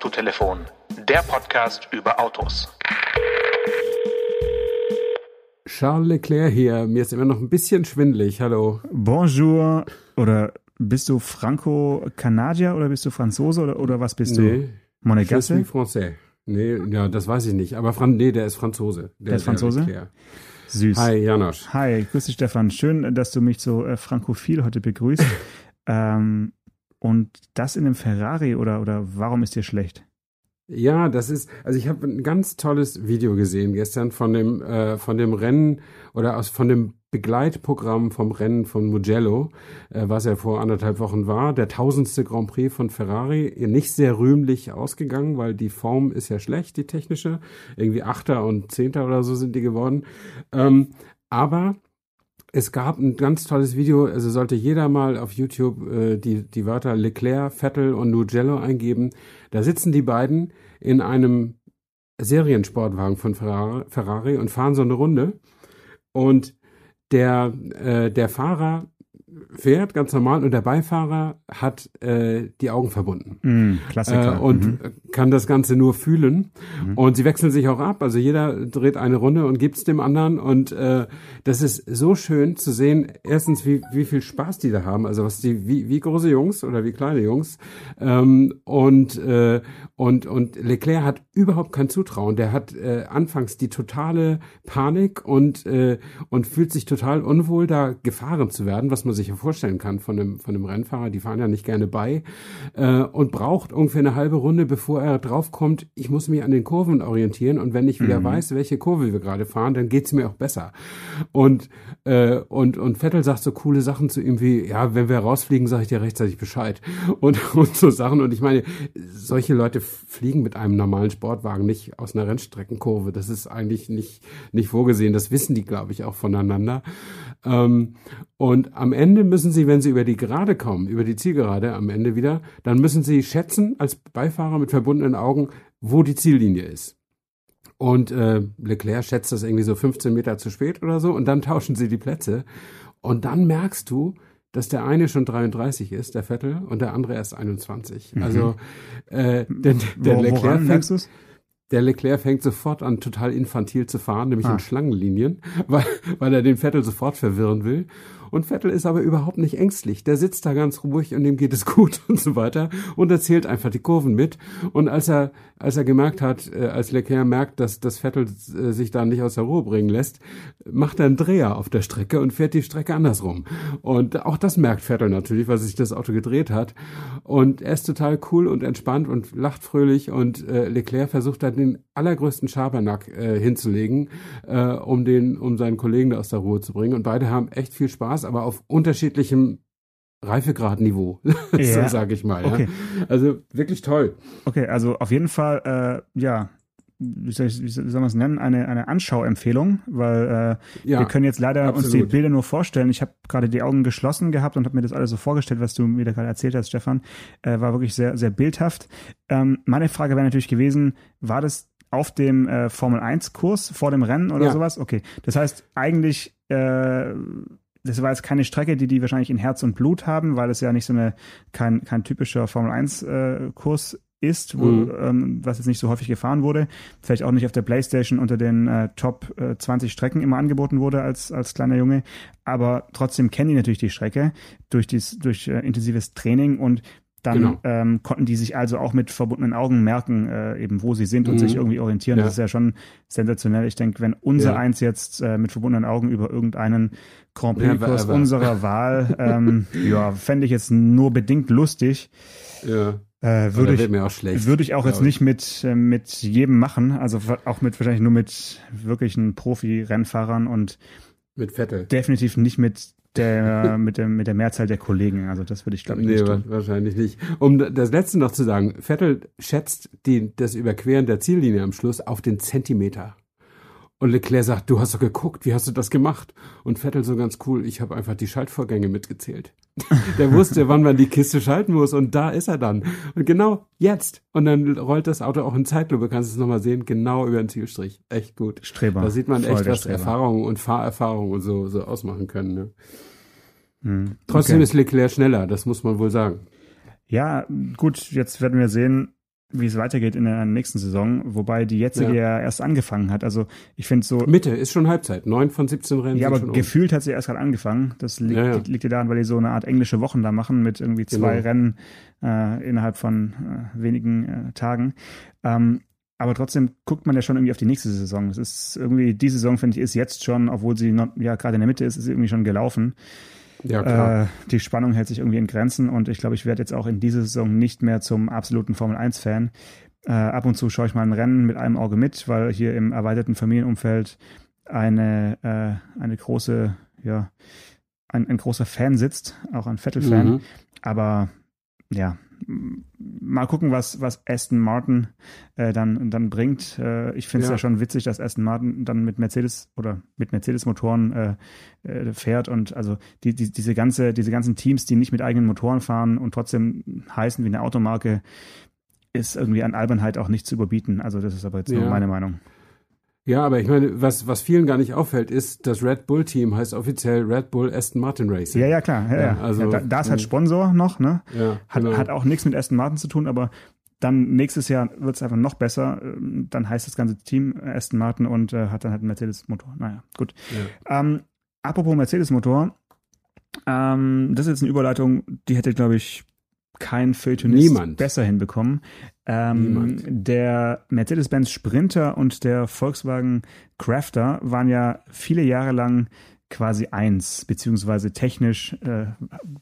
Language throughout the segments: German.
Autotelefon, der Podcast über Autos. Charles Leclerc hier. Mir ist immer noch ein bisschen schwindelig. Hallo. Bonjour. Oder bist du Franco-Kanadier oder bist du Franzose oder, oder was bist nee, du? Monegasse? Je suis français. Nee, ja, das weiß ich nicht. Aber Fran nee, der ist Franzose. Der, der ist Franzose? Leclerc. Süß. Hi, Janosch. Hi, grüß dich, Stefan. Schön, dass du mich so äh, frankophil heute begrüßt. ähm, und das in einem Ferrari oder, oder warum ist dir schlecht? Ja, das ist, also ich habe ein ganz tolles Video gesehen gestern von dem, äh, von dem Rennen oder aus, von dem Begleitprogramm vom Rennen von Mugello, äh, was er vor anderthalb Wochen war. Der tausendste Grand Prix von Ferrari, nicht sehr rühmlich ausgegangen, weil die Form ist ja schlecht, die technische. Irgendwie Achter und Zehnter oder so sind die geworden. Ähm, aber es gab ein ganz tolles Video, also sollte jeder mal auf YouTube äh, die, die Wörter Leclerc, Vettel und Mugello eingeben. Da sitzen die beiden in einem Seriensportwagen von Ferrari und fahren so eine Runde. Und der, äh, der Fahrer fährt ganz normal und der Beifahrer hat äh, die Augen verbunden. Mm, Klassiker. Äh, und mhm. kann das Ganze nur fühlen. Mhm. Und sie wechseln sich auch ab. Also jeder dreht eine Runde und gibt's dem anderen. Und äh, das ist so schön zu sehen, erstens, wie, wie viel Spaß die da haben. Also was die, wie, wie große Jungs oder wie kleine Jungs. Ähm, und, äh, und, und Leclerc hat überhaupt kein Zutrauen. Der hat äh, anfangs die totale Panik und, äh, und fühlt sich total unwohl, da gefahren zu werden, was man sich ja vorstellen kann von einem, von einem Rennfahrer, die fahren ja nicht gerne bei, äh, und braucht ungefähr eine halbe Runde, bevor er draufkommt, ich muss mich an den Kurven orientieren und wenn ich wieder mhm. weiß, welche Kurve wir gerade fahren, dann geht's mir auch besser. Und, äh, und, und Vettel sagt so coole Sachen zu ihm wie, ja, wenn wir rausfliegen, sage ich dir rechtzeitig Bescheid. Und, und so Sachen. Und ich meine, solche Leute fliegen mit einem normalen Sportwagen nicht aus einer Rennstreckenkurve. Das ist eigentlich nicht, nicht vorgesehen. Das wissen die, glaube ich, auch voneinander. Ähm, und am Ende müssen sie, wenn sie über die Gerade kommen, über die Zielgerade am Ende wieder, dann müssen sie schätzen als Beifahrer mit verbundenen Augen, wo die Ziellinie ist. Und äh, Leclerc schätzt das irgendwie so 15 Meter zu spät oder so und dann tauschen sie die Plätze. Und dann merkst du, dass der eine schon 33 ist, der Vettel, und der andere erst 21. Mhm. Also äh, der, der Wo, Leclerc fängt, der Leclerc fängt sofort an, total infantil zu fahren, nämlich ah. in Schlangenlinien, weil, weil er den Vettel sofort verwirren will. Und Vettel ist aber überhaupt nicht ängstlich. Der sitzt da ganz ruhig und dem geht es gut und so weiter und erzählt einfach die Kurven mit. Und als er, als er gemerkt hat, äh, als Leclerc merkt, dass das Vettel äh, sich da nicht aus der Ruhe bringen lässt, macht er einen Dreher auf der Strecke und fährt die Strecke andersrum. Und auch das merkt Vettel natürlich, weil sich das Auto gedreht hat. Und er ist total cool und entspannt und lacht fröhlich und äh, Leclerc versucht da den allergrößten Schabernack äh, hinzulegen, äh, um den, um seinen Kollegen da aus der Ruhe zu bringen. Und beide haben echt viel Spaß Spaß, aber auf unterschiedlichem Reifegradniveau, ja. so sage ich mal. Okay. Ja. Also wirklich toll. Okay, also auf jeden Fall, äh, ja, wie soll, ich, wie soll man es nennen, eine, eine Anschauempfehlung, weil äh, ja, wir können jetzt leider absolut. uns die Bilder nur vorstellen. Ich habe gerade die Augen geschlossen gehabt und habe mir das alles so vorgestellt, was du mir da gerade erzählt hast, Stefan. Äh, war wirklich sehr, sehr bildhaft. Ähm, meine Frage wäre natürlich gewesen, war das auf dem äh, Formel 1 Kurs vor dem Rennen oder ja. sowas? Okay. Das heißt, eigentlich äh, das war jetzt keine Strecke, die die wahrscheinlich in Herz und Blut haben, weil es ja nicht so eine kein kein typischer Formel 1 äh, Kurs ist, wo, mhm. ähm, was jetzt nicht so häufig gefahren wurde, vielleicht auch nicht auf der Playstation unter den äh, Top äh, 20 Strecken immer angeboten wurde als als kleiner Junge, aber trotzdem kennen die natürlich die Strecke durch dies durch äh, intensives Training und dann genau. ähm, konnten die sich also auch mit verbundenen Augen merken, äh, eben wo sie sind und mhm. sich irgendwie orientieren. Ja. Das ist ja schon sensationell. Ich denke, wenn unser ja. eins jetzt äh, mit verbundenen Augen über irgendeinen Grand Prix-Kurs ja, unserer Wahl, ähm, ja, fände ich jetzt nur bedingt lustig. Ja. Äh, würde ich, mir auch schlecht, würde ich auch jetzt ich. nicht mit, äh, mit jedem machen, also auch mit wahrscheinlich nur mit wirklichen Profi-Rennfahrern und mit Vettel. Definitiv nicht mit der, mit, der, mit der Mehrzahl der Kollegen. Also das würde ich glaube ich nee, nicht tun. wahrscheinlich nicht. Um das letzte noch zu sagen, Vettel schätzt die, das Überqueren der Ziellinie am Schluss auf den Zentimeter. Und Leclerc sagt, du hast doch geguckt, wie hast du das gemacht? Und Vettel so ganz cool, ich habe einfach die Schaltvorgänge mitgezählt. Der wusste, wann man die Kiste schalten muss und da ist er dann. Und genau jetzt. Und dann rollt das Auto auch in Zeitlupe, kannst du es nochmal sehen, genau über den Zielstrich. Echt gut. Streber. Da sieht man echt, was Streber. Erfahrung und Fahrerfahrung und so, so ausmachen können. Ne? Hm. Trotzdem okay. ist Leclerc schneller, das muss man wohl sagen. Ja, gut, jetzt werden wir sehen, wie es weitergeht in der nächsten Saison, wobei die jetzige ja, ja erst angefangen hat. Also ich finde so. Mitte ist schon Halbzeit. Neun von 17 Rennen. Ja, aber gefühlt um. hat sie erst gerade angefangen. Das liegt, ja, ja. liegt ja daran, weil die so eine Art englische Wochen da machen mit irgendwie zwei genau. Rennen äh, innerhalb von äh, wenigen äh, Tagen. Ähm, aber trotzdem guckt man ja schon irgendwie auf die nächste Saison. Es ist irgendwie, die Saison, finde ich, ist jetzt schon, obwohl sie noch, ja gerade in der Mitte ist, ist sie irgendwie schon gelaufen. Ja, klar. Äh, die Spannung hält sich irgendwie in Grenzen und ich glaube, ich werde jetzt auch in dieser Saison nicht mehr zum absoluten Formel-1-Fan. Äh, ab und zu schaue ich mal ein Rennen mit einem Auge mit, weil hier im erweiterten Familienumfeld eine, äh, eine große, ja, ein, ein großer Fan sitzt, auch ein Vettel-Fan. Mhm. Aber ja, mal gucken, was, was Aston Martin äh, dann, dann bringt. Äh, ich finde es ja. ja. schon witzig, dass Aston Martin dann mit Mercedes oder mit Mercedes-Motoren äh, äh, fährt und also die, die, diese, ganze, diese ganzen Teams, die nicht mit eigenen Motoren fahren und trotzdem heißen wie eine Automarke, ist irgendwie an Albernheit auch nicht zu überbieten. Also das ist aber jetzt ja. nur meine Meinung. Ja, aber ich meine, was, was vielen gar nicht auffällt, ist, das Red Bull Team heißt offiziell Red Bull Aston Martin Racing. Ja, ja, klar. Ja, ja. Also, ja, da, da, ist halt Sponsor noch, ne? Ja, hat, genau. hat auch nichts mit Aston Martin zu tun, aber dann nächstes Jahr wird es einfach noch besser. Ähm, dann heißt das ganze Team Aston Martin und äh, hat dann halt einen Mercedes-Motor. Naja, gut. Ja. Ähm, apropos Mercedes-Motor, ähm, das ist jetzt eine Überleitung, die hätte, glaube ich, kein Feuilletonist Niemand. besser hinbekommen. Ähm, der Mercedes-Benz Sprinter und der Volkswagen Crafter waren ja viele Jahre lang quasi eins, beziehungsweise technisch äh,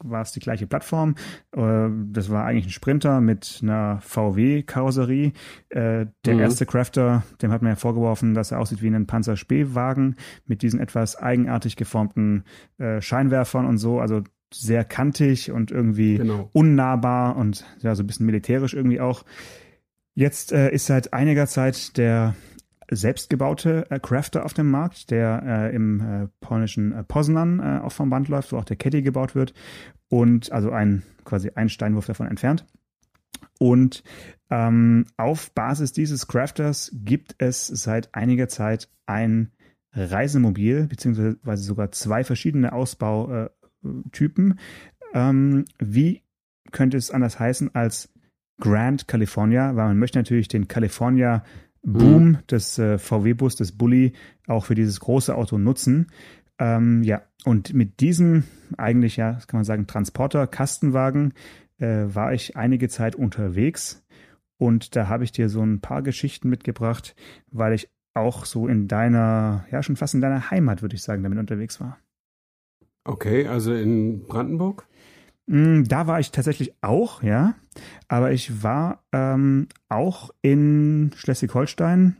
war es die gleiche Plattform. Äh, das war eigentlich ein Sprinter mit einer VW-Karosserie. Äh, der mhm. erste Crafter, dem hat man ja vorgeworfen, dass er aussieht wie ein Panzer-Spähwagen mit diesen etwas eigenartig geformten äh, Scheinwerfern und so. Also sehr kantig und irgendwie genau. unnahbar und ja, so ein bisschen militärisch irgendwie auch. Jetzt äh, ist seit einiger Zeit der selbstgebaute äh, Crafter auf dem Markt, der äh, im äh, polnischen äh, Poznan äh, auch vom Band läuft, wo auch der Caddy gebaut wird und also ein quasi ein Steinwurf davon entfernt. Und ähm, auf Basis dieses Crafters gibt es seit einiger Zeit ein Reisemobil, beziehungsweise sogar zwei verschiedene Ausbau, äh, Typen. Ähm, wie könnte es anders heißen als Grand California? Weil man möchte natürlich den California Boom mhm. des äh, VW-Bus, des Bully, auch für dieses große Auto nutzen. Ähm, ja, und mit diesem eigentlich, ja, das kann man sagen, Transporter, Kastenwagen, äh, war ich einige Zeit unterwegs. Und da habe ich dir so ein paar Geschichten mitgebracht, weil ich auch so in deiner, ja, schon fast in deiner Heimat, würde ich sagen, damit unterwegs war. Okay, also in Brandenburg? Mm, da war ich tatsächlich auch, ja. Aber ich war ähm, auch in Schleswig-Holstein.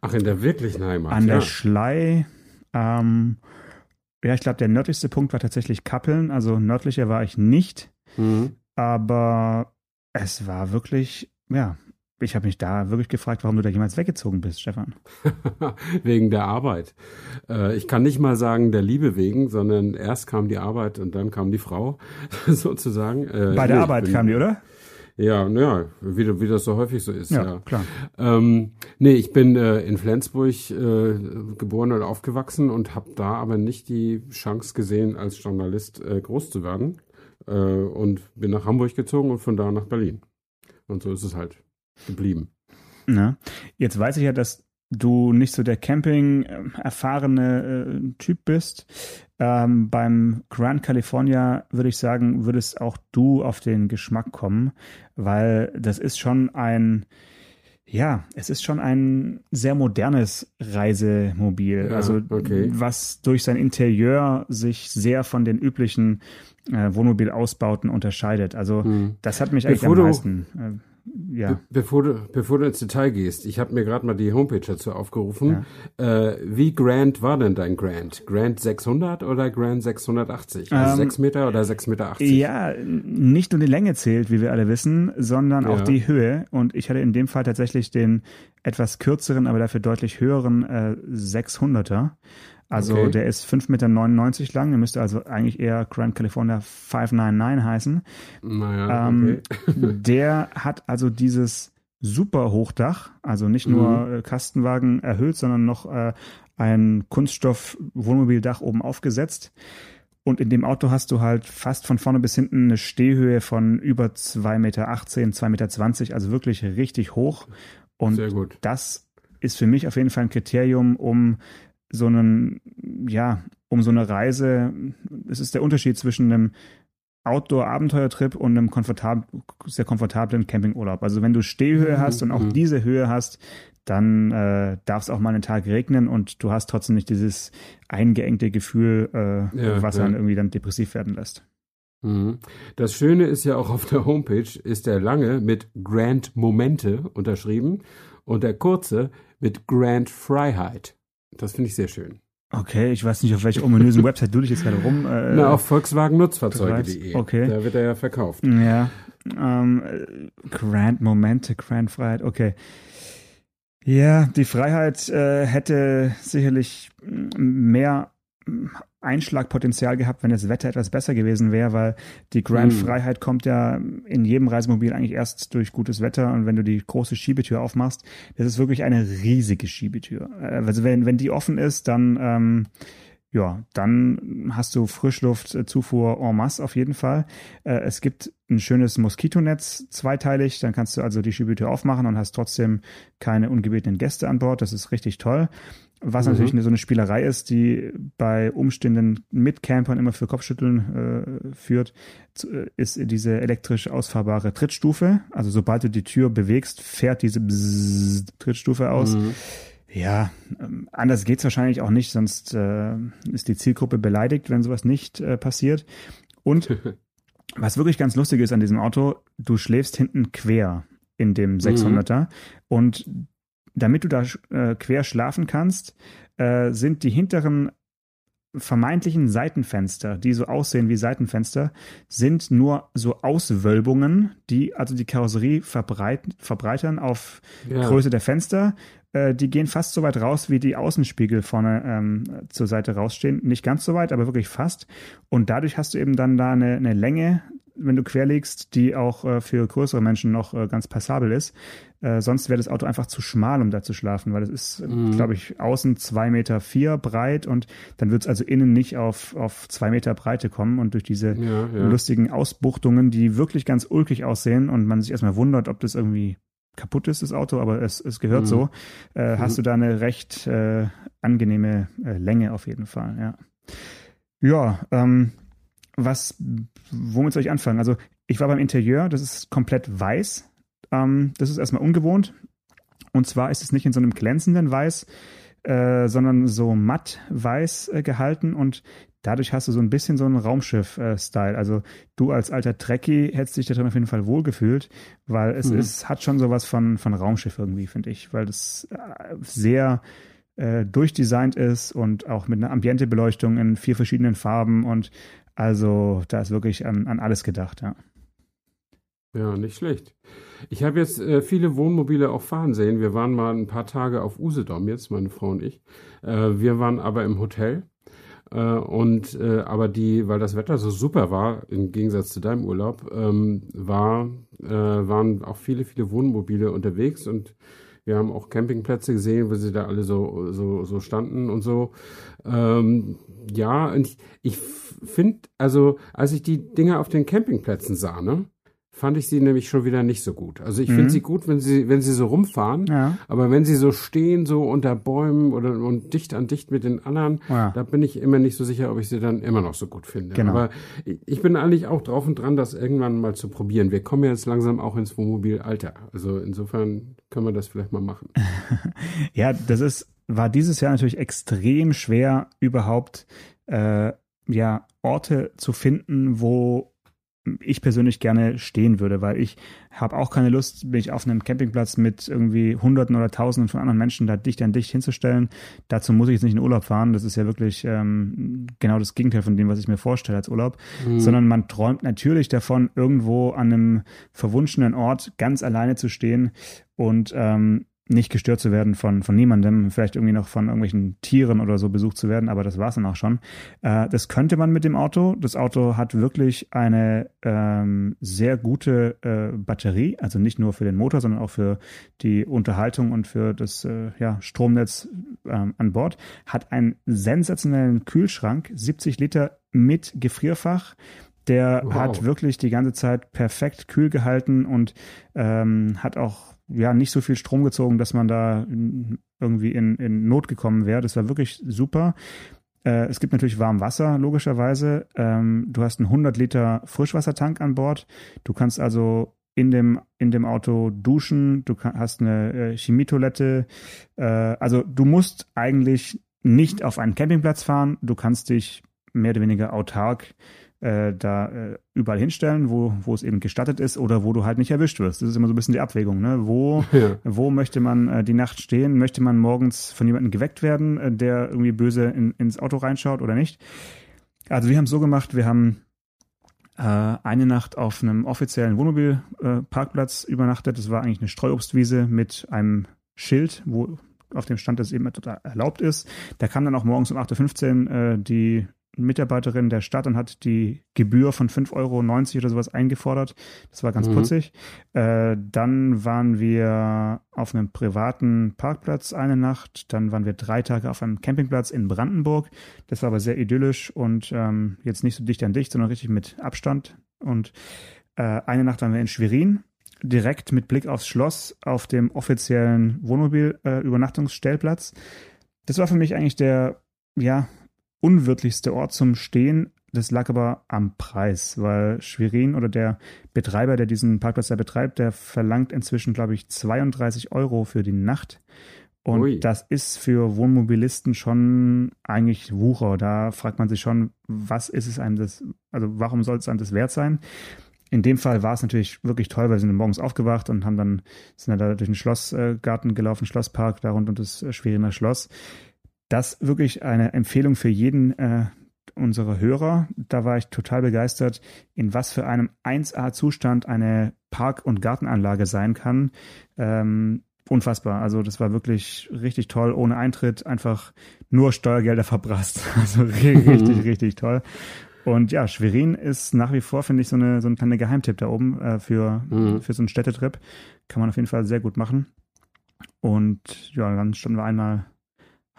Ach, in der wirklichen Heimat. An ja. der Schlei. Ähm, ja, ich glaube, der nördlichste Punkt war tatsächlich Kappeln. Also nördlicher war ich nicht. Mhm. Aber es war wirklich, ja, ich habe mich da wirklich gefragt, warum du da jemals weggezogen bist, Stefan. wegen der Arbeit. Äh, ich kann nicht mal sagen der Liebe wegen, sondern erst kam die Arbeit und dann kam die Frau, sozusagen. Äh, Bei der nee, Arbeit bin, kam die, oder? Ja, naja, wie, wie das so häufig so ist. Ja, ja. klar. Ähm, nee, ich bin äh, in Flensburg äh, geboren und aufgewachsen und habe da aber nicht die Chance gesehen, als Journalist äh, groß zu werden. Äh, und bin nach Hamburg gezogen und von da nach Berlin. Und so ist es halt geblieben. Na, jetzt weiß ich ja, dass du nicht so der Camping erfahrene äh, Typ bist. Ähm, beim Grand California würde ich sagen, würdest auch du auf den Geschmack kommen, weil das ist schon ein, ja, es ist schon ein sehr modernes Reisemobil. Ja, also okay. was durch sein Interieur sich sehr von den üblichen äh, Wohnmobilausbauten unterscheidet. Also hm. das hat mich eigentlich Bevor am meisten. Ja. Be bevor, du, bevor du ins Detail gehst, ich habe mir gerade mal die Homepage dazu aufgerufen. Ja. Äh, wie grand war denn dein Grand? Grand 600 oder Grand 680? Also ähm, 6 Meter oder 6,80 Meter? Ja, nicht nur die Länge zählt, wie wir alle wissen, sondern ja. auch die Höhe. Und ich hatte in dem Fall tatsächlich den etwas kürzeren, aber dafür deutlich höheren äh, 600er. Also okay. der ist 5,99 Meter lang. Der müsste also eigentlich eher Grand California 599 heißen. Naja, ähm, okay. der hat also dieses super Hochdach, also nicht nur mhm. Äh, Kastenwagen erhöht, sondern noch äh, ein Kunststoff-Wohnmobildach oben aufgesetzt. Und in dem Auto hast du halt fast von vorne bis hinten eine Stehhöhe von über 2,18 Meter, 2,20 Meter, also wirklich richtig hoch. Und das ist für mich auf jeden Fall ein Kriterium, um so einen, ja, um so eine Reise, es ist der Unterschied zwischen einem Outdoor-Abenteuertrip und einem komfortab sehr komfortablen Campingurlaub. Also wenn du Stehhöhe mhm, hast und auch mhm. diese Höhe hast, dann äh, darf es auch mal einen Tag regnen und du hast trotzdem nicht dieses eingeengte Gefühl, äh, ja, was ja. dann irgendwie dann depressiv werden lässt. Mhm. Das Schöne ist ja auch auf der Homepage ist der lange mit Grand Momente unterschrieben und der kurze mit Grand Freiheit. Das finde ich sehr schön. Okay, ich weiß nicht, auf welcher ominösen Website du dich jetzt gerade rum. Äh, Na, auf Volkswagen-Nutzfahrzeuge.de. Okay. Da wird er ja verkauft. Ja. Ähm, Grand Momente, Grand Freiheit, okay. Ja, die Freiheit äh, hätte sicherlich mehr Einschlagpotenzial gehabt, wenn das Wetter etwas besser gewesen wäre, weil die Grand hm. Freiheit kommt ja in jedem Reisemobil eigentlich erst durch gutes Wetter und wenn du die große Schiebetür aufmachst, das ist wirklich eine riesige Schiebetür. Äh, also wenn, wenn die offen ist, dann ähm, ja, dann hast du Frischluftzufuhr en masse auf jeden Fall. Äh, es gibt ein schönes Moskitonetz, zweiteilig. Dann kannst du also die Schiebetür aufmachen und hast trotzdem keine ungebetenen Gäste an Bord. Das ist richtig toll. Was mhm. natürlich eine, so eine Spielerei ist, die bei umstehenden Mitcampern immer für Kopfschütteln äh, führt, äh, ist diese elektrisch ausfahrbare Trittstufe. Also sobald du die Tür bewegst, fährt diese Bzzz Trittstufe aus. Mhm. Ja, ähm, anders geht's wahrscheinlich auch nicht, sonst äh, ist die Zielgruppe beleidigt, wenn sowas nicht äh, passiert. Und was wirklich ganz lustig ist an diesem Auto, du schläfst hinten quer in dem 600er mhm. und damit du da äh, quer schlafen kannst, äh, sind die hinteren vermeintlichen Seitenfenster, die so aussehen wie Seitenfenster, sind nur so Auswölbungen, die also die Karosserie verbreit, verbreitern auf ja. Größe der Fenster. Äh, die gehen fast so weit raus, wie die Außenspiegel vorne ähm, zur Seite rausstehen. Nicht ganz so weit, aber wirklich fast. Und dadurch hast du eben dann da eine, eine Länge, wenn du querlegst, die auch äh, für größere Menschen noch äh, ganz passabel ist. Äh, sonst wäre das Auto einfach zu schmal, um da zu schlafen, weil es ist, mhm. glaube ich, außen zwei Meter vier breit und dann wird es also innen nicht auf, auf zwei Meter Breite kommen und durch diese ja, ja. lustigen Ausbuchtungen, die wirklich ganz ulkig aussehen und man sich erstmal wundert, ob das irgendwie kaputt ist, das Auto, aber es, es gehört mhm. so, äh, hast mhm. du da eine recht äh, angenehme äh, Länge auf jeden Fall, ja. Ja, ähm, was, womit soll ich anfangen? Also ich war beim Interieur, das ist komplett weiß, ähm, das ist erstmal ungewohnt. Und zwar ist es nicht in so einem glänzenden Weiß, äh, sondern so matt weiß äh, gehalten und dadurch hast du so ein bisschen so einen Raumschiff-Style. also du als alter Trekkie hättest dich da drin auf jeden Fall wohlgefühlt, weil es mhm. ist, hat schon sowas von, von Raumschiff irgendwie, finde ich, weil das äh, sehr äh, durchdesignt ist und auch mit einer Ambientebeleuchtung in vier verschiedenen Farben und also da ist wirklich an, an alles gedacht, ja. Ja, nicht schlecht. Ich habe jetzt äh, viele Wohnmobile auch fahren sehen. Wir waren mal ein paar Tage auf Usedom jetzt, meine Frau und ich. Äh, wir waren aber im Hotel. Äh, und äh, aber die, weil das Wetter so super war, im Gegensatz zu deinem Urlaub, ähm, war, äh, waren auch viele, viele Wohnmobile unterwegs und wir haben auch Campingplätze gesehen, wo sie da alle so, so, so standen und so. Ähm, ja, und ich, ich finde, also als ich die Dinger auf den Campingplätzen sah, ne, fand ich sie nämlich schon wieder nicht so gut. Also ich mhm. finde sie gut, wenn sie, wenn sie so rumfahren, ja. aber wenn sie so stehen, so unter Bäumen oder und dicht an dicht mit den anderen, ja. da bin ich immer nicht so sicher, ob ich sie dann immer noch so gut finde. Genau. Aber ich bin eigentlich auch drauf und dran, das irgendwann mal zu probieren. Wir kommen jetzt langsam auch ins Wohnmobilalter. Also insofern können wir das vielleicht mal machen. ja, das ist, war dieses Jahr natürlich extrem schwer, überhaupt äh, ja, Orte zu finden, wo ich persönlich gerne stehen würde, weil ich habe auch keine Lust, mich auf einem Campingplatz mit irgendwie Hunderten oder Tausenden von anderen Menschen da dicht an dicht hinzustellen. Dazu muss ich jetzt nicht in Urlaub fahren. Das ist ja wirklich ähm, genau das Gegenteil von dem, was ich mir vorstelle als Urlaub. Mhm. Sondern man träumt natürlich davon, irgendwo an einem verwunschenen Ort ganz alleine zu stehen und ähm, nicht gestört zu werden von, von niemandem, vielleicht irgendwie noch von irgendwelchen Tieren oder so besucht zu werden, aber das war es dann auch schon. Äh, das könnte man mit dem Auto. Das Auto hat wirklich eine ähm, sehr gute äh, Batterie, also nicht nur für den Motor, sondern auch für die Unterhaltung und für das äh, ja, Stromnetz ähm, an Bord. Hat einen sensationellen Kühlschrank, 70 Liter mit Gefrierfach. Der wow. hat wirklich die ganze Zeit perfekt kühl gehalten und ähm, hat auch ja nicht so viel Strom gezogen, dass man da irgendwie in, in Not gekommen wäre. Das war wirklich super. Äh, es gibt natürlich warm Wasser, logischerweise. Ähm, du hast einen 100 Liter Frischwassertank an Bord. Du kannst also in dem, in dem Auto duschen. Du hast eine äh, Chemietoilette. Äh, also du musst eigentlich nicht auf einen Campingplatz fahren. Du kannst dich mehr oder weniger autark äh, da äh, überall hinstellen, wo, wo es eben gestattet ist oder wo du halt nicht erwischt wirst. Das ist immer so ein bisschen die Abwägung. Ne? Wo, ja. wo möchte man äh, die Nacht stehen? Möchte man morgens von jemandem geweckt werden, äh, der irgendwie böse in, ins Auto reinschaut oder nicht? Also wir haben es so gemacht, wir haben äh, eine Nacht auf einem offiziellen Wohnmobilparkplatz äh, übernachtet. Das war eigentlich eine Streuobstwiese mit einem Schild, wo auf dem Stand das eben total erlaubt ist. Da kam dann auch morgens um 8.15 Uhr äh, die Mitarbeiterin der Stadt und hat die Gebühr von 5,90 Euro oder sowas eingefordert. Das war ganz mhm. putzig. Äh, dann waren wir auf einem privaten Parkplatz eine Nacht. Dann waren wir drei Tage auf einem Campingplatz in Brandenburg. Das war aber sehr idyllisch und ähm, jetzt nicht so dicht an dicht, sondern richtig mit Abstand. Und äh, eine Nacht waren wir in Schwerin direkt mit Blick aufs Schloss auf dem offiziellen Wohnmobil-Übernachtungsstellplatz. Äh, das war für mich eigentlich der, ja, unwirtlichste Ort zum Stehen. Das lag aber am Preis, weil Schwerin oder der Betreiber, der diesen Parkplatz da betreibt, der verlangt inzwischen, glaube ich, 32 Euro für die Nacht. Und Ui. das ist für Wohnmobilisten schon eigentlich Wucher. Da fragt man sich schon, was ist es einem das, also warum soll es einem das wert sein? In dem Fall war es natürlich wirklich toll, weil wir sind morgens aufgewacht und haben dann, sind da durch den Schlossgarten gelaufen, Schlosspark, da rund um das Schweriner Schloss. Das wirklich eine Empfehlung für jeden äh, unserer Hörer. Da war ich total begeistert, in was für einem 1A-Zustand eine Park- und Gartenanlage sein kann. Ähm, unfassbar. Also das war wirklich richtig toll, ohne Eintritt, einfach nur Steuergelder verprasst. Also richtig, richtig toll. Und ja, Schwerin ist nach wie vor, finde ich, so eine so ein kleiner Geheimtipp da oben äh, für, mhm. für so einen Städtetrip. Kann man auf jeden Fall sehr gut machen. Und ja, dann standen wir einmal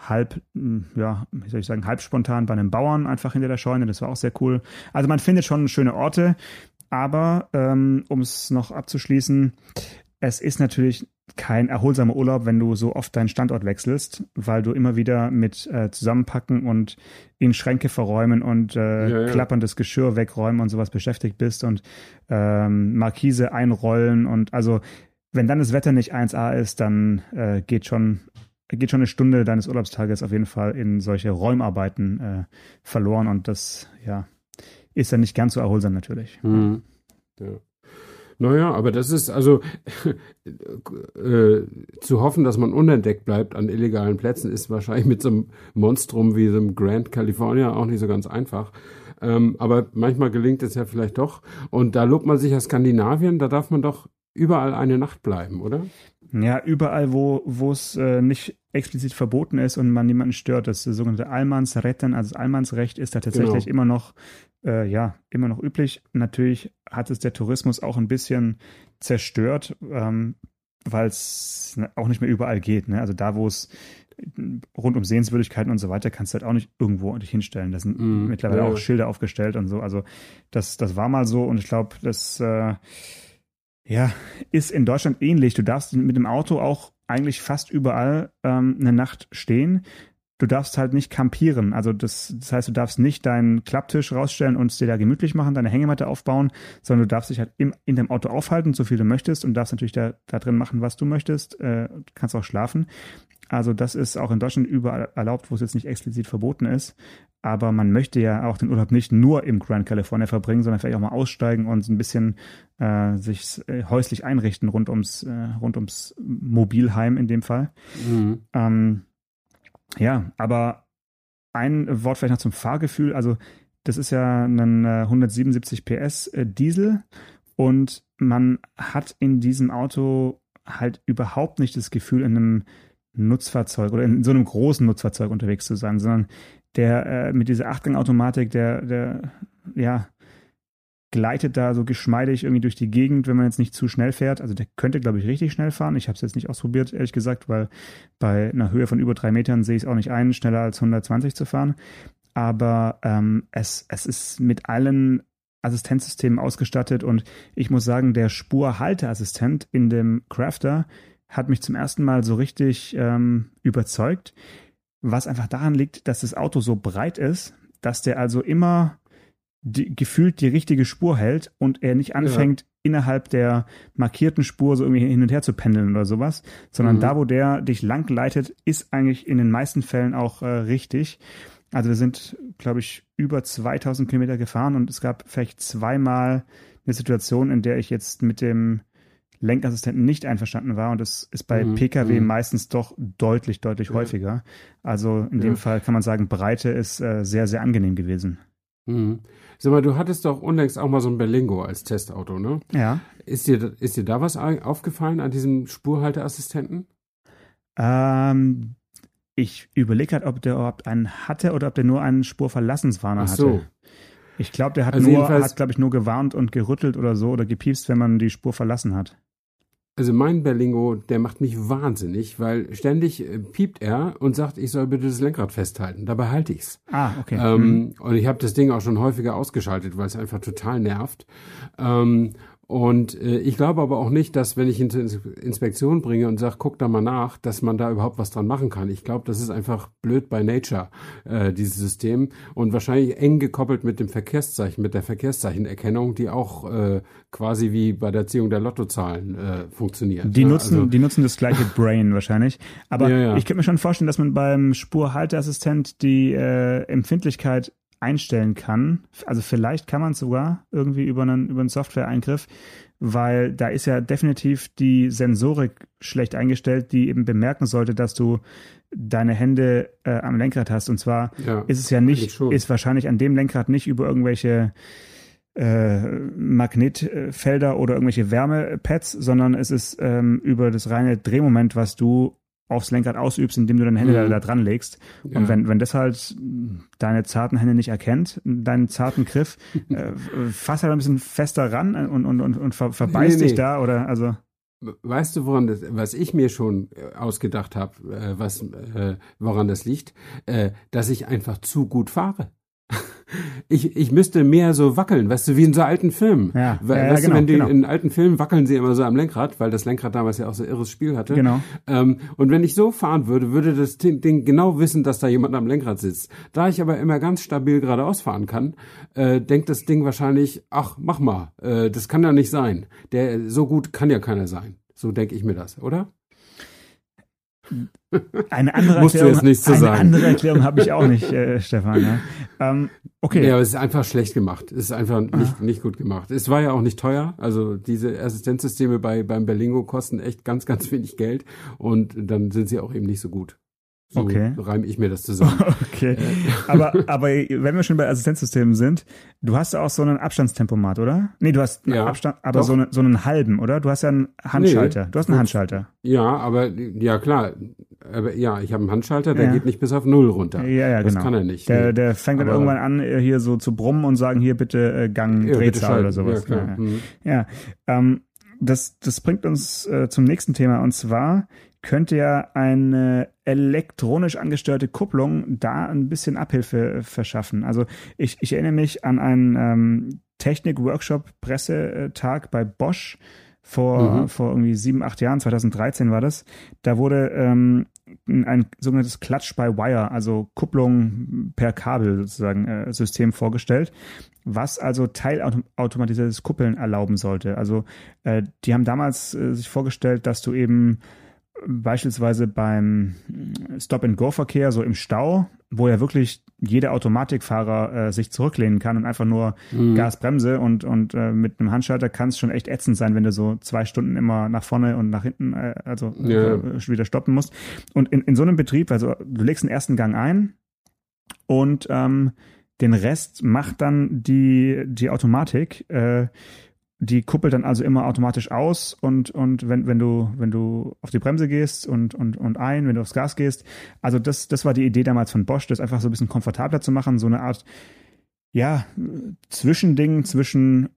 halb, hm, ja, wie soll ich sagen, halb spontan bei einem Bauern einfach hinter der Scheune. Das war auch sehr cool. Also man findet schon schöne Orte, aber ähm, um es noch abzuschließen, es ist natürlich kein erholsamer Urlaub, wenn du so oft deinen Standort wechselst, weil du immer wieder mit äh, Zusammenpacken und in Schränke verräumen und äh, ja, ja. klapperndes Geschirr wegräumen und sowas beschäftigt bist und ähm, Markise einrollen und also wenn dann das Wetter nicht 1A ist, dann äh, geht schon geht schon eine Stunde deines Urlaubstages auf jeden Fall in solche Räumarbeiten äh, verloren und das, ja, ist dann nicht ganz so erholsam natürlich. Mhm. Ja. Naja, aber das ist also äh, zu hoffen, dass man unentdeckt bleibt an illegalen Plätzen, ist wahrscheinlich mit so einem Monstrum wie so einem Grand California auch nicht so ganz einfach. Ähm, aber manchmal gelingt es ja vielleicht doch. Und da lobt man sich ja Skandinavien, da darf man doch überall eine Nacht bleiben, oder? Ja, überall, wo wo es äh, nicht explizit verboten ist und man niemanden stört. Das sogenannte Allmannsretten, also das Allmannsrecht ist da tatsächlich genau. immer noch, äh, ja, immer noch üblich. Natürlich hat es der Tourismus auch ein bisschen zerstört, ähm, weil es auch nicht mehr überall geht. Ne? Also da, wo es rund um Sehenswürdigkeiten und so weiter kannst du halt auch nicht irgendwo dich hinstellen. Da sind mm, mittlerweile ja. auch Schilder aufgestellt und so. Also das, das war mal so und ich glaube, das äh, ja, ist in Deutschland ähnlich. Du darfst mit dem Auto auch eigentlich fast überall ähm, eine Nacht stehen. Du darfst halt nicht campieren. Also das, das heißt, du darfst nicht deinen Klapptisch rausstellen und es dir da gemütlich machen, deine Hängematte aufbauen, sondern du darfst dich halt im, in dem Auto aufhalten, so viel du möchtest und darfst natürlich da, da drin machen, was du möchtest. Äh, kannst auch schlafen. Also das ist auch in Deutschland überall erlaubt, wo es jetzt nicht explizit verboten ist. Aber man möchte ja auch den Urlaub nicht nur im Grand California verbringen, sondern vielleicht auch mal aussteigen und ein bisschen äh, sich äh, häuslich einrichten rund ums, äh, rund ums Mobilheim in dem Fall. Mhm. Ähm, ja, aber ein Wort vielleicht noch zum Fahrgefühl. Also das ist ja ein 177 äh, PS äh, Diesel und man hat in diesem Auto halt überhaupt nicht das Gefühl, in einem Nutzfahrzeug oder in so einem großen Nutzfahrzeug unterwegs zu sein, sondern der äh, mit dieser Achtgang-Automatik, der, der, ja, gleitet da so geschmeidig irgendwie durch die Gegend, wenn man jetzt nicht zu schnell fährt. Also der könnte, glaube ich, richtig schnell fahren. Ich habe es jetzt nicht ausprobiert, ehrlich gesagt, weil bei einer Höhe von über drei Metern sehe ich es auch nicht ein, schneller als 120 zu fahren. Aber ähm, es, es ist mit allen Assistenzsystemen ausgestattet und ich muss sagen, der Spurhalteassistent in dem Crafter hat mich zum ersten Mal so richtig ähm, überzeugt, was einfach daran liegt, dass das Auto so breit ist, dass der also immer die, gefühlt die richtige Spur hält und er nicht anfängt, ja. innerhalb der markierten Spur so irgendwie hin und her zu pendeln oder sowas, sondern mhm. da, wo der dich lang leitet, ist eigentlich in den meisten Fällen auch äh, richtig. Also wir sind, glaube ich, über 2000 Kilometer gefahren und es gab vielleicht zweimal eine Situation, in der ich jetzt mit dem Lenkassistenten nicht einverstanden war. Und das ist bei mhm. Pkw mhm. meistens doch deutlich, deutlich ja. häufiger. Also in ja. dem Fall kann man sagen, Breite ist äh, sehr, sehr angenehm gewesen. Mhm. Sag mal, du hattest doch unlängst auch mal so ein Berlingo als Testauto, ne? Ja. Ist dir, ist dir da was aufgefallen an diesem Spurhalteassistenten? Ähm, ich überlege gerade, ob der überhaupt einen hatte oder ob der nur einen Spurverlassenswarner Ach so. hatte. Ich glaube, der hat also nur, hat, glaube ich, nur gewarnt und gerüttelt oder so oder gepiepst, wenn man die Spur verlassen hat. Also mein Berlingo, der macht mich wahnsinnig, weil ständig äh, piept er und sagt, ich soll bitte das Lenkrad festhalten. Dabei halte ich's. Ah, okay. Ähm, mhm. Und ich habe das Ding auch schon häufiger ausgeschaltet, weil es einfach total nervt. Ähm, und äh, ich glaube aber auch nicht, dass wenn ich ihn zur Inspektion bringe und sage, guck da mal nach, dass man da überhaupt was dran machen kann. Ich glaube, das ist einfach blöd bei Nature, äh, dieses System. Und wahrscheinlich eng gekoppelt mit dem Verkehrszeichen, mit der Verkehrszeichenerkennung, die auch äh, quasi wie bei der Ziehung der Lottozahlen äh, funktioniert. Die, nutzen, also, die nutzen das gleiche Brain wahrscheinlich. Aber ja, ja. ich könnte mir schon vorstellen, dass man beim Spurhalteassistent die äh, Empfindlichkeit einstellen kann. Also vielleicht kann man es sogar irgendwie über einen, über einen Software-Eingriff, weil da ist ja definitiv die Sensorik schlecht eingestellt, die eben bemerken sollte, dass du deine Hände äh, am Lenkrad hast. Und zwar ja, ist es ja nicht, ist wahrscheinlich an dem Lenkrad nicht über irgendwelche äh, Magnetfelder oder irgendwelche Wärmepads, sondern es ist ähm, über das reine Drehmoment, was du aufs Lenkrad ausübst, indem du deine Hände mhm. da, da, dran legst. Ja. Und wenn, wenn das halt deine zarten Hände nicht erkennt, deinen zarten Griff, äh, fass halt ein bisschen fester ran und, und, und, und ver, verbeißt nee, dich nee. da oder also. Weißt du, woran das, was ich mir schon äh, ausgedacht habe, äh, was, äh, woran das liegt? Äh, dass ich einfach zu gut fahre ich, ich müsste mehr so wackeln, weißt du, wie in so alten Filmen. Ja, weißt ja, du, genau, wenn die genau. in alten Filmen wackeln sie immer so am Lenkrad, weil das Lenkrad damals ja auch so irres Spiel hatte. Genau. Ähm, und wenn ich so fahren würde, würde das Ding genau wissen, dass da jemand am Lenkrad sitzt. Da ich aber immer ganz stabil geradeaus fahren kann, äh, denkt das Ding wahrscheinlich, ach, mach mal, äh, das kann ja nicht sein. Der so gut kann ja keiner sein. So denke ich mir das, oder? Eine andere Erklärung, eine andere Erklärung habe ich auch nicht, äh, Stefan. Ja. Ähm, okay. Ja, aber es ist einfach schlecht gemacht. Es ist einfach nicht, ah. nicht gut gemacht. Es war ja auch nicht teuer. Also diese Assistenzsysteme bei beim Berlingo kosten echt ganz, ganz wenig Geld und dann sind sie auch eben nicht so gut. So okay. reime ich mir das zusammen. Okay. Aber, aber wenn wir schon bei Assistenzsystemen sind, du hast auch so einen Abstandstempomat, oder? Nee, du hast einen ja, Abstand, aber so, eine, so einen halben, oder? Du hast ja einen Handschalter. Nee, du hast einen Handschalter. Ja, aber ja klar. Aber ja, ich habe einen Handschalter, der ja. geht nicht bis auf null runter. Ja, ja, das genau. kann er nicht. Der, nee. der fängt dann irgendwann an, hier so zu brummen und sagen, hier bitte äh, Gang, ja, Drehzahl oder sowas. Ja, klar. ja. Mhm. ja. Ähm, das, das bringt uns äh, zum nächsten Thema und zwar könnte ja eine elektronisch angesteuerte Kupplung da ein bisschen Abhilfe verschaffen. Also ich, ich erinnere mich an einen ähm, Technik-Workshop-Pressetag bei Bosch vor, mhm. vor irgendwie sieben, acht Jahren, 2013 war das. Da wurde ähm, ein sogenanntes Clutch by Wire, also Kupplung per Kabel sozusagen äh, System vorgestellt, was also teilautomatisiertes Kuppeln erlauben sollte. Also äh, die haben damals äh, sich vorgestellt, dass du eben beispielsweise beim Stop-and-Go-Verkehr, so im Stau, wo ja wirklich jeder Automatikfahrer äh, sich zurücklehnen kann und einfach nur mhm. Gas, Bremse und, und äh, mit einem Handschalter kann es schon echt ätzend sein, wenn du so zwei Stunden immer nach vorne und nach hinten, äh, also ja. äh, wieder stoppen musst. Und in, in so einem Betrieb, also du legst den ersten Gang ein und ähm, den Rest macht dann die, die Automatik. Äh, die kuppelt dann also immer automatisch aus und, und wenn, wenn du, wenn du auf die Bremse gehst und, und, und ein, wenn du aufs Gas gehst. Also das, das war die Idee damals von Bosch, das einfach so ein bisschen komfortabler zu machen, so eine Art, ja, Zwischending zwischen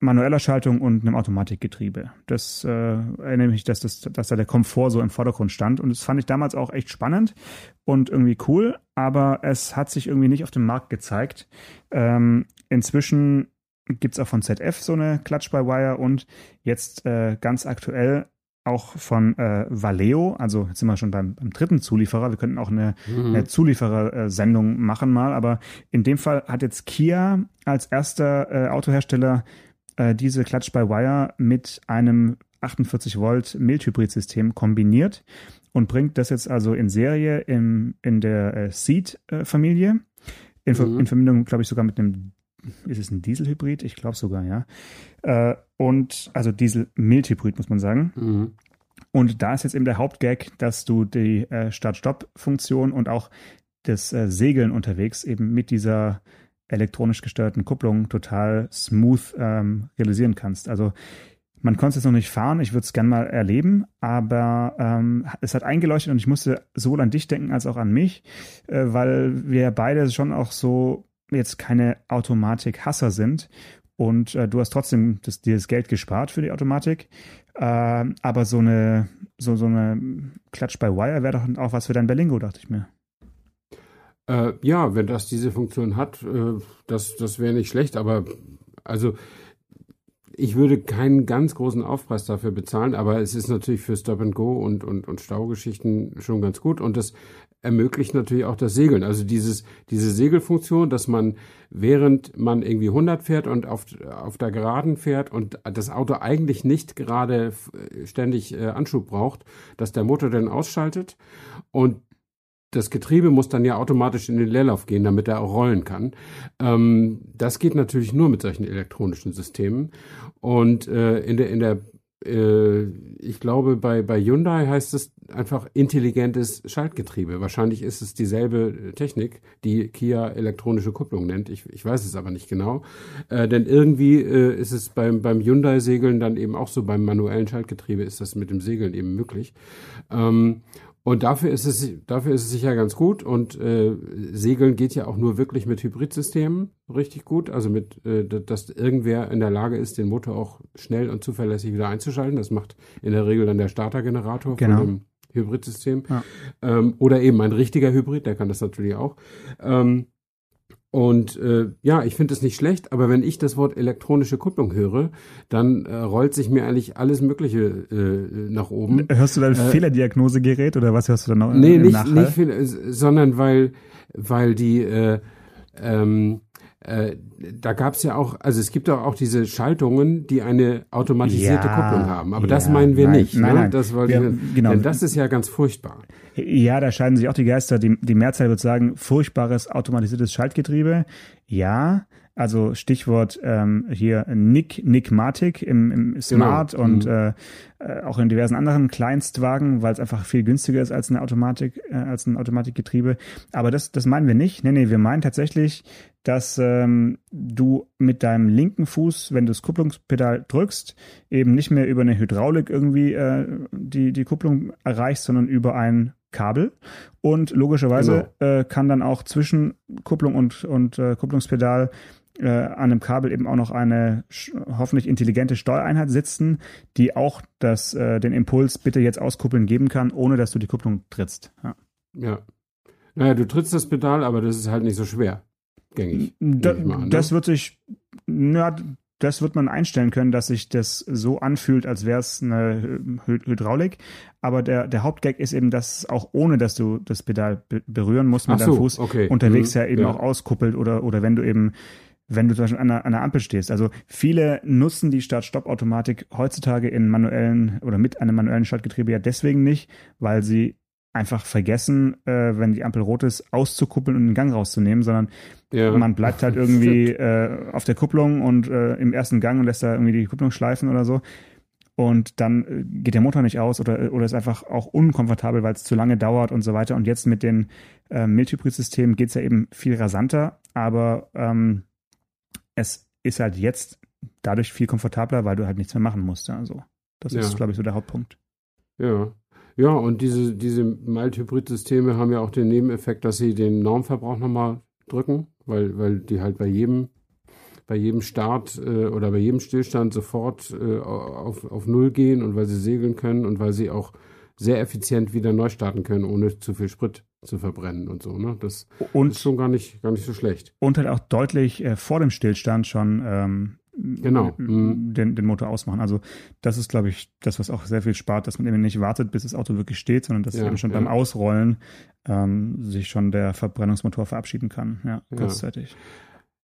manueller Schaltung und einem Automatikgetriebe. Das äh, erinnere mich, dass, das, dass da der Komfort so im Vordergrund stand. Und das fand ich damals auch echt spannend und irgendwie cool, aber es hat sich irgendwie nicht auf dem Markt gezeigt. Ähm, inzwischen gibt es auch von ZF so eine Clutch-by-Wire und jetzt äh, ganz aktuell auch von äh, Valeo, also jetzt sind wir schon beim, beim dritten Zulieferer, wir könnten auch eine, mhm. eine Zulieferersendung machen mal, aber in dem Fall hat jetzt Kia als erster äh, Autohersteller äh, diese Clutch-by-Wire mit einem 48 Volt Mild-Hybrid-System kombiniert und bringt das jetzt also in Serie im, in der äh, Seed-Familie. In, mhm. in Verbindung, glaube ich, sogar mit einem ist es ein Dieselhybrid? Ich glaube sogar, ja. Äh, und also Diesel-Mild-Hybrid, muss man sagen. Mhm. Und da ist jetzt eben der Hauptgag, dass du die äh, Start-Stopp-Funktion und auch das äh, Segeln unterwegs eben mit dieser elektronisch gesteuerten Kupplung total smooth ähm, realisieren kannst. Also man konnte es noch nicht fahren, ich würde es gerne mal erleben, aber ähm, es hat eingeleuchtet und ich musste sowohl an dich denken als auch an mich, äh, weil wir beide schon auch so jetzt keine Automatik-Hasser sind und äh, du hast trotzdem das, dir das Geld gespart für die Automatik. Äh, aber so eine, so, so eine Klatsch bei Wire wäre doch auch was für dein Berlingo, dachte ich mir. Äh, ja, wenn das diese Funktion hat, äh, das, das wäre nicht schlecht, aber also ich würde keinen ganz großen Aufpreis dafür bezahlen, aber es ist natürlich für Stop and Go und, und, und Staugeschichten schon ganz gut und das ermöglicht natürlich auch das Segeln. Also dieses, diese Segelfunktion, dass man während man irgendwie 100 fährt und auf, auf der Geraden fährt und das Auto eigentlich nicht gerade ständig äh, Anschub braucht, dass der Motor dann ausschaltet und das Getriebe muss dann ja automatisch in den Leerlauf gehen, damit er auch rollen kann. Ähm, das geht natürlich nur mit solchen elektronischen Systemen. Und äh, in der, in der äh, ich glaube, bei, bei Hyundai heißt es einfach intelligentes Schaltgetriebe. Wahrscheinlich ist es dieselbe Technik, die Kia elektronische Kupplung nennt. Ich, ich weiß es aber nicht genau. Äh, denn irgendwie äh, ist es beim, beim Hyundai-Segeln dann eben auch so, beim manuellen Schaltgetriebe ist das mit dem Segeln eben möglich. Ähm, und dafür ist es, dafür ist es sicher ganz gut. Und äh, Segeln geht ja auch nur wirklich mit Hybridsystemen richtig gut. Also mit, äh, dass irgendwer in der Lage ist, den Motor auch schnell und zuverlässig wieder einzuschalten. Das macht in der Regel dann der Startergenerator genau. von dem Hybridsystem. Ja. Ähm, oder eben ein richtiger Hybrid, der kann das natürlich auch. Ähm, und äh, ja, ich finde es nicht schlecht, aber wenn ich das Wort elektronische Kupplung höre, dann äh, rollt sich mir eigentlich alles Mögliche äh, nach oben. Hörst du da ein äh, Fehlerdiagnosegerät oder was hörst du da noch? Nee, nicht, nicht viel, sondern weil, weil die äh, ähm, äh, da gab es ja auch, also es gibt auch, auch diese Schaltungen, die eine automatisierte ja, Kupplung haben. Aber ja, das meinen wir nein, nicht. Nein, ne? nein. Das wollte wir, ich, genau. Denn das ist ja ganz furchtbar. Ja, da scheiden sich auch die Geister. Die, die Mehrzahl wird sagen, furchtbares automatisiertes Schaltgetriebe. Ja, also Stichwort ähm, hier Nick, Nickmatic im, im genau. Smart genau. und mhm. äh, äh, auch in diversen anderen Kleinstwagen, weil es einfach viel günstiger ist als eine Automatik, äh, als ein Automatikgetriebe. Aber das, das meinen wir nicht. Nee, nee, wir meinen tatsächlich, dass ähm, du mit deinem linken Fuß, wenn du das Kupplungspedal drückst, eben nicht mehr über eine Hydraulik irgendwie äh, die, die Kupplung erreichst, sondern über ein Kabel und logischerweise genau. äh, kann dann auch zwischen Kupplung und, und äh, Kupplungspedal äh, an dem Kabel eben auch noch eine hoffentlich intelligente Steuereinheit sitzen, die auch das, äh, den Impuls bitte jetzt auskuppeln geben kann, ohne dass du die Kupplung trittst. Ja. ja. Naja, du trittst das Pedal, aber das ist halt nicht so schwer. Gängig. Da, an, ne? Das wird sich, ja, das wird man einstellen können, dass sich das so anfühlt, als wäre es eine Hydraulik. Aber der, der Hauptgag ist eben, dass auch ohne, dass du das Pedal berühren musst mit Ach deinem Fuß okay. unterwegs mhm. ja eben ja. auch auskuppelt oder, oder wenn du eben wenn du zum Beispiel an einer, an einer Ampel stehst. Also viele nutzen die Start-Stopp-Automatik heutzutage in manuellen oder mit einem manuellen Schaltgetriebe ja deswegen nicht, weil sie einfach vergessen, äh, wenn die Ampel rot ist, auszukuppeln und den Gang rauszunehmen, sondern ja. man bleibt halt irgendwie äh, auf der Kupplung und äh, im ersten Gang und lässt da irgendwie die Kupplung schleifen oder so. Und dann äh, geht der Motor nicht aus oder, oder ist einfach auch unkomfortabel, weil es zu lange dauert und so weiter. Und jetzt mit den äh, Mild-Hybrid-Systemen geht es ja eben viel rasanter, aber ähm, es ist halt jetzt dadurch viel komfortabler, weil du halt nichts mehr machen musst. Also das ja. ist, glaube ich, so der Hauptpunkt. Ja. Ja, und diese, diese Mild-Hybrid-Systeme haben ja auch den Nebeneffekt, dass sie den Normverbrauch nochmal drücken, weil, weil die halt bei jedem, bei jedem Start äh, oder bei jedem Stillstand sofort äh, auf, auf Null gehen und weil sie segeln können und weil sie auch sehr effizient wieder neu starten können, ohne zu viel Sprit zu verbrennen und so. Ne? Das und, ist schon gar nicht, gar nicht so schlecht. Und halt auch deutlich äh, vor dem Stillstand schon ähm, genau. Mhm. den, den Motor ausmachen. Also das ist, glaube ich, das, was auch sehr viel spart, dass man eben nicht wartet, bis das Auto wirklich steht, sondern dass ja, eben schon ja. beim Ausrollen ähm, sich schon der Verbrennungsmotor verabschieden kann, ja, kurzzeitig. Ja.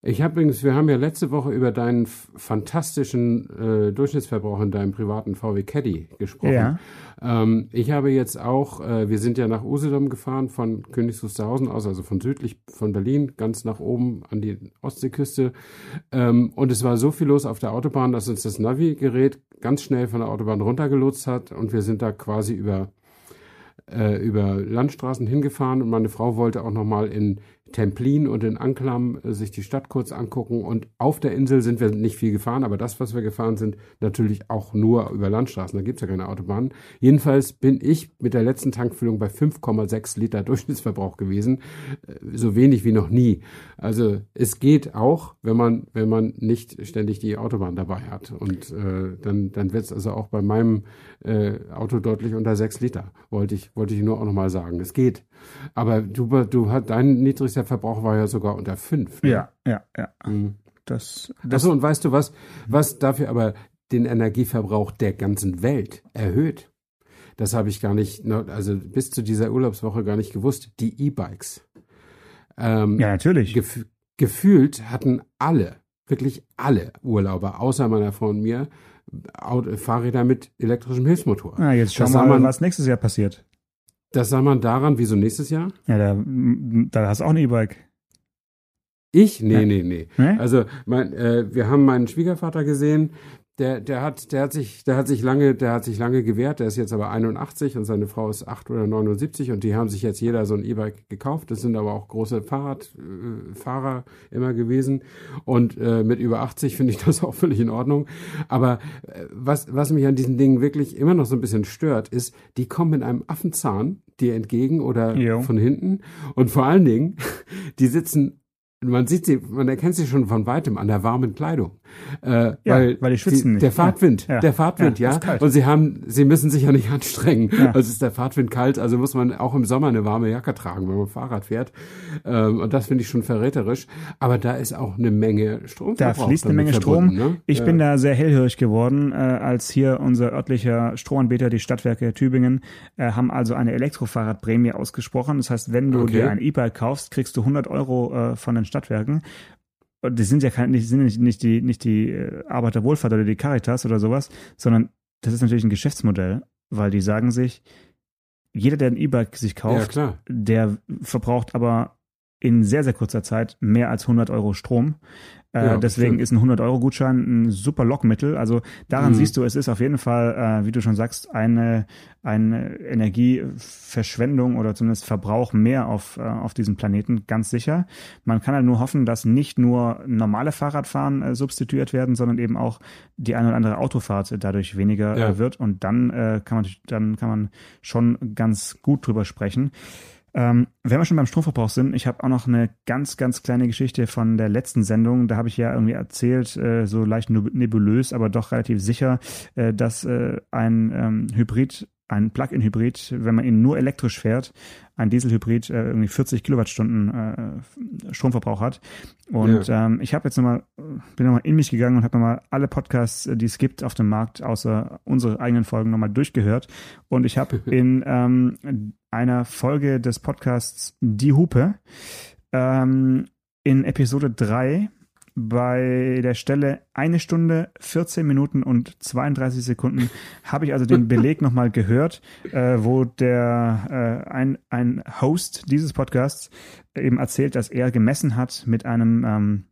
Ich habe übrigens, wir haben ja letzte Woche über deinen fantastischen äh, Durchschnittsverbrauch in deinem privaten VW Caddy gesprochen. Ja. Ähm, ich habe jetzt auch, äh, wir sind ja nach Usedom gefahren von Königs Wusterhausen aus, also von südlich von Berlin, ganz nach oben an die Ostseeküste. Ähm, und es war so viel los auf der Autobahn, dass uns das Navi-Gerät ganz schnell von der Autobahn runtergelotst hat und wir sind da quasi über äh, über Landstraßen hingefahren und meine Frau wollte auch nochmal in Templin und in Anklam äh, sich die Stadt kurz angucken. Und auf der Insel sind wir nicht viel gefahren, aber das, was wir gefahren sind, natürlich auch nur über Landstraßen. Da gibt's ja keine Autobahnen. Jedenfalls bin ich mit der letzten Tankfüllung bei 5,6 Liter Durchschnittsverbrauch gewesen. Äh, so wenig wie noch nie. Also es geht auch, wenn man, wenn man nicht ständig die Autobahn dabei hat. Und äh, dann, dann wird's also auch bei meinem äh, Auto deutlich unter 6 Liter. Wollte ich, wollte ich nur auch nochmal sagen. Es geht. Aber du, du hat dein niedrigster Verbrauch war ja sogar unter fünf. Ne? Ja, ja, ja. Mhm. Das, das Achso, und weißt du was, was dafür aber den Energieverbrauch der ganzen Welt erhöht? Das habe ich gar nicht, also bis zu dieser Urlaubswoche gar nicht gewusst. Die E-Bikes. Ähm, ja, natürlich. Gef gefühlt hatten alle, wirklich alle Urlauber, außer meiner Frau und mir, Fahrräder mit elektrischem Hilfsmotor. Ja, jetzt schauen wir mal, was nächstes Jahr passiert. Das sah man daran, wieso nächstes Jahr? Ja, da, da hast du auch ein E-Bike. Ich? Nee, ja. nee, nee. nee? Also mein, äh, wir haben meinen Schwiegervater gesehen, der, der hat, der hat sich, der hat sich lange, der hat sich lange gewehrt. Der ist jetzt aber 81 und seine Frau ist 8 oder 79 und die haben sich jetzt jeder so ein E-Bike gekauft. Das sind aber auch große Fahrradfahrer äh, immer gewesen und äh, mit über 80 finde ich das auch völlig in Ordnung. Aber äh, was, was mich an diesen Dingen wirklich immer noch so ein bisschen stört, ist, die kommen mit einem Affenzahn dir entgegen oder jo. von hinten und vor allen Dingen, die sitzen man sieht sie, man erkennt sie schon von weitem an der warmen Kleidung. Äh, ja, weil, weil die schwitzen nicht. Der Fahrtwind, ja. der Fahrtwind, ja. ja. Und sie haben, sie müssen sich ja nicht anstrengen. Ja. Also ist der Fahrtwind kalt, also muss man auch im Sommer eine warme Jacke tragen, wenn man Fahrrad fährt. Ähm, und das finde ich schon verräterisch. Aber da ist auch eine Menge Strom. Da fließt eine Menge Strom. Ne? Ich bin da sehr hellhörig geworden, äh, als hier unser örtlicher Stromanbieter, die Stadtwerke Tübingen, äh, haben also eine Elektrofahrradprämie ausgesprochen. Das heißt, wenn du okay. dir ein E-Bike kaufst, kriegst du 100 Euro äh, von den Stadtwerken die sind ja kein, die sind nicht, nicht die, nicht die äh, Arbeiterwohlfahrt oder die Caritas oder sowas, sondern das ist natürlich ein Geschäftsmodell, weil die sagen sich, jeder, der ein E-Bike sich kauft, ja, der verbraucht aber in sehr, sehr kurzer Zeit mehr als 100 Euro Strom. Äh, ja, deswegen stimmt. ist ein 100-Euro-Gutschein ein super Lockmittel. Also daran mhm. siehst du, es ist auf jeden Fall, äh, wie du schon sagst, eine, eine Energieverschwendung oder zumindest Verbrauch mehr auf, äh, auf diesem Planeten, ganz sicher. Man kann halt nur hoffen, dass nicht nur normale Fahrradfahren äh, substituiert werden, sondern eben auch die eine oder andere Autofahrt dadurch weniger ja. Äh, wird. Und dann, kann man, dann kann man schon ganz gut drüber sprechen. Ähm, wenn wir schon beim Stromverbrauch sind, ich habe auch noch eine ganz, ganz kleine Geschichte von der letzten Sendung. Da habe ich ja irgendwie erzählt, äh, so leicht nebulös, aber doch relativ sicher, äh, dass äh, ein ähm, Hybrid ein Plug-in-Hybrid, wenn man ihn nur elektrisch fährt, ein Dieselhybrid äh, irgendwie 40 Kilowattstunden äh, Stromverbrauch hat. Und ja. ähm, ich habe jetzt nochmal, bin nochmal in mich gegangen und habe nochmal alle Podcasts, äh, die es gibt auf dem Markt, außer unsere eigenen Folgen, nochmal durchgehört. Und ich habe in ähm, einer Folge des Podcasts Die Hupe ähm, in Episode 3 bei der Stelle eine Stunde, 14 Minuten und 32 Sekunden habe ich also den Beleg nochmal gehört, äh, wo der äh, ein, ein Host dieses Podcasts eben erzählt, dass er gemessen hat mit einem ähm,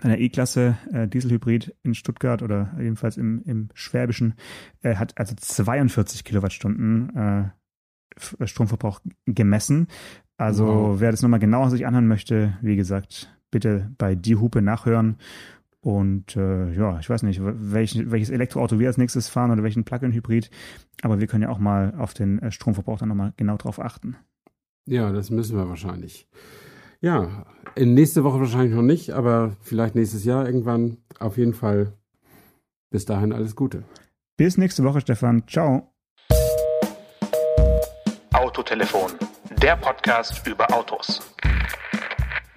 einer E-Klasse äh, Dieselhybrid in Stuttgart oder jedenfalls im, im Schwäbischen, äh, hat also 42 Kilowattstunden äh, Stromverbrauch gemessen. Also wow. wer das nochmal genauer sich anhören möchte, wie gesagt, bitte bei Die Hupe nachhören. Und äh, ja, ich weiß nicht, welch, welches Elektroauto wir als nächstes fahren oder welchen Plug-in-Hybrid, aber wir können ja auch mal auf den äh, Stromverbrauch dann nochmal genau drauf achten. Ja, das müssen wir wahrscheinlich. Ja, in nächste Woche wahrscheinlich noch nicht, aber vielleicht nächstes Jahr irgendwann. Auf jeden Fall bis dahin alles Gute. Bis nächste Woche, Stefan. Ciao. Autotelefon, der Podcast über Autos